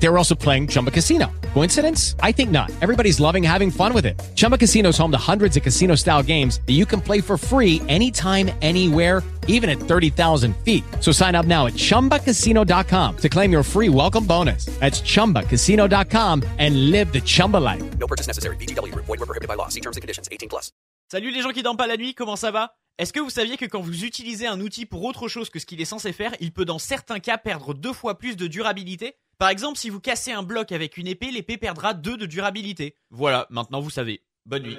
They were also playing Chumba Casino. Coincidence? I think not. Everybody's loving having fun with it. Chumba Casino is home to hundreds of casino style games that you can play for free anytime, anywhere, even at 30,000 feet. So sign up now at chumbacasino.com to claim your free welcome bonus. That's chumbacasino.com and live the Chumba life. No purchase necessary. VGW Group. Void were prohibited by law. See terms and conditions. 18 plus. Salut les gens qui dorment pas la nuit, comment ça va Est-ce que vous saviez que quand vous utilisez un outil pour autre chose que ce qu'il est censé faire, il peut dans certains cas perdre deux fois plus de durabilité Par exemple, si vous cassez un bloc avec une épée, l'épée perdra deux de durabilité. Voilà, maintenant vous savez. Bonne nuit.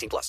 18 plus.